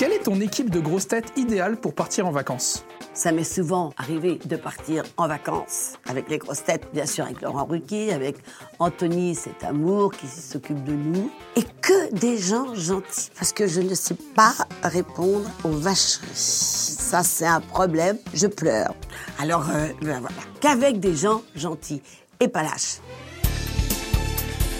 Quelle est ton équipe de grosses têtes idéale pour partir en vacances Ça m'est souvent arrivé de partir en vacances avec les grosses têtes, bien sûr avec Laurent Ruquier, avec Anthony, cet amour qui s'occupe de nous, et que des gens gentils, parce que je ne sais pas répondre aux vacheries. Ça, c'est un problème, je pleure. Alors, euh, ben voilà, qu'avec des gens gentils et pas lâches.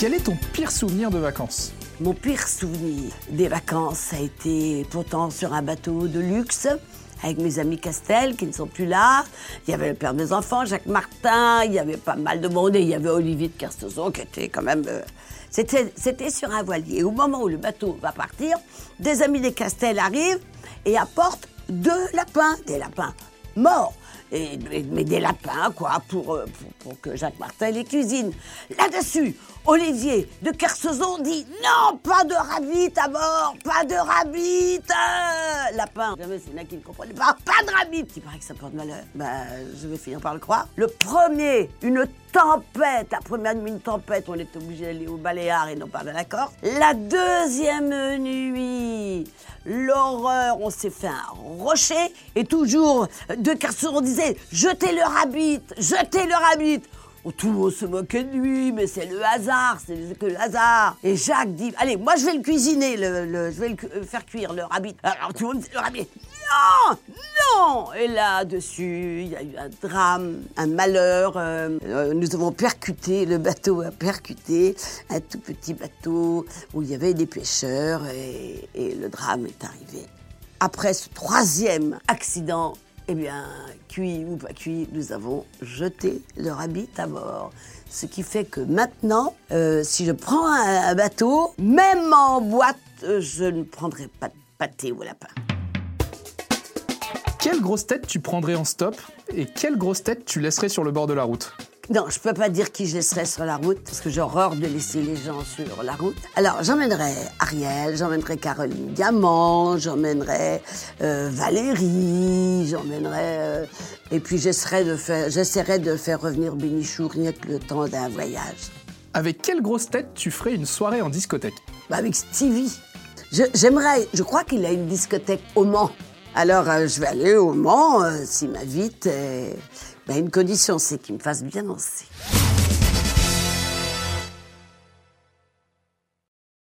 Quel est ton pire souvenir de vacances Mon pire souvenir des vacances, a été pourtant sur un bateau de luxe avec mes amis Castel qui ne sont plus là. Il y avait le père des enfants, Jacques Martin, il y avait pas mal de monde et il y avait Olivier de Kerstozon qui était quand même... euh, C'était c'était sur un voilier. Au moment où le bateau va partir, des amis des Castel arrivent et apportent deux lapins, des lapins morts. Et, mais, des lapins, quoi, pour, euh, pour, pour que Jacques Martin les cuisine. Là-dessus, Olivier de Kersauzon dit Non, pas de rabbit à bord, pas de rabbit euh. Lapin, jamais c'est là qui ne comprenait pas, pas de rabbit Il paraît que ça porte malheur. Ben, je vais finir par le croire. Le premier, une tempête, la première nuit, une tempête, on était obligé d'aller au Baléares et non pas à la Corse. La deuxième nuit, l'horreur, on s'est fait un rocher et toujours de Kersauzon disait Jetez le rabbit, jetez le rabbit Oh, tout le monde se moquait de lui, mais c'est le hasard, c'est que le hasard. Et Jacques dit, allez, moi je vais le cuisiner, je vais le euh, faire cuire le rabbit. Alors tout le monde dit, le rabbit, non, non. Et là-dessus, il y a eu un drame, un malheur. euh, euh, nous avons percuté, le bateau a percuté un tout petit bateau où il y avait des pêcheurs et, le drame est arrivé. Après ce troisième accident, eh bien, cuit ou pas cuit, nous avons jeté le rabbit à bord. Ce qui fait que maintenant, euh, si je prends un, bateau, même en boîte, je ne prendrai pas de pâté au lapin. Quelle grosse tête tu prendrais en stop et quelle grosse tête tu laisserais sur le bord de la route? Non, je peux pas dire qui je laisserai sur la route, parce que j'ai horreur de laisser les gens sur la route. Alors, j'emmènerai Ariel, j'emmènerai Caroline Diamant, j'emmènerai euh, Valérie, j'emmènerai... euh, et puis, j'essaierai de, faire, j'essaierai de faire revenir Bénichou rien que le temps d'un voyage. Avec quelle grosse tête tu ferais une soirée en discothèque? Bah, avec Stevie. Je- J'aimerais, je crois qu'il a une discothèque au Mans. Alors, euh, je vais aller au Mans, euh, s'il m'invite. et- bah, une condition, c'est qu'il me fasse bien danser.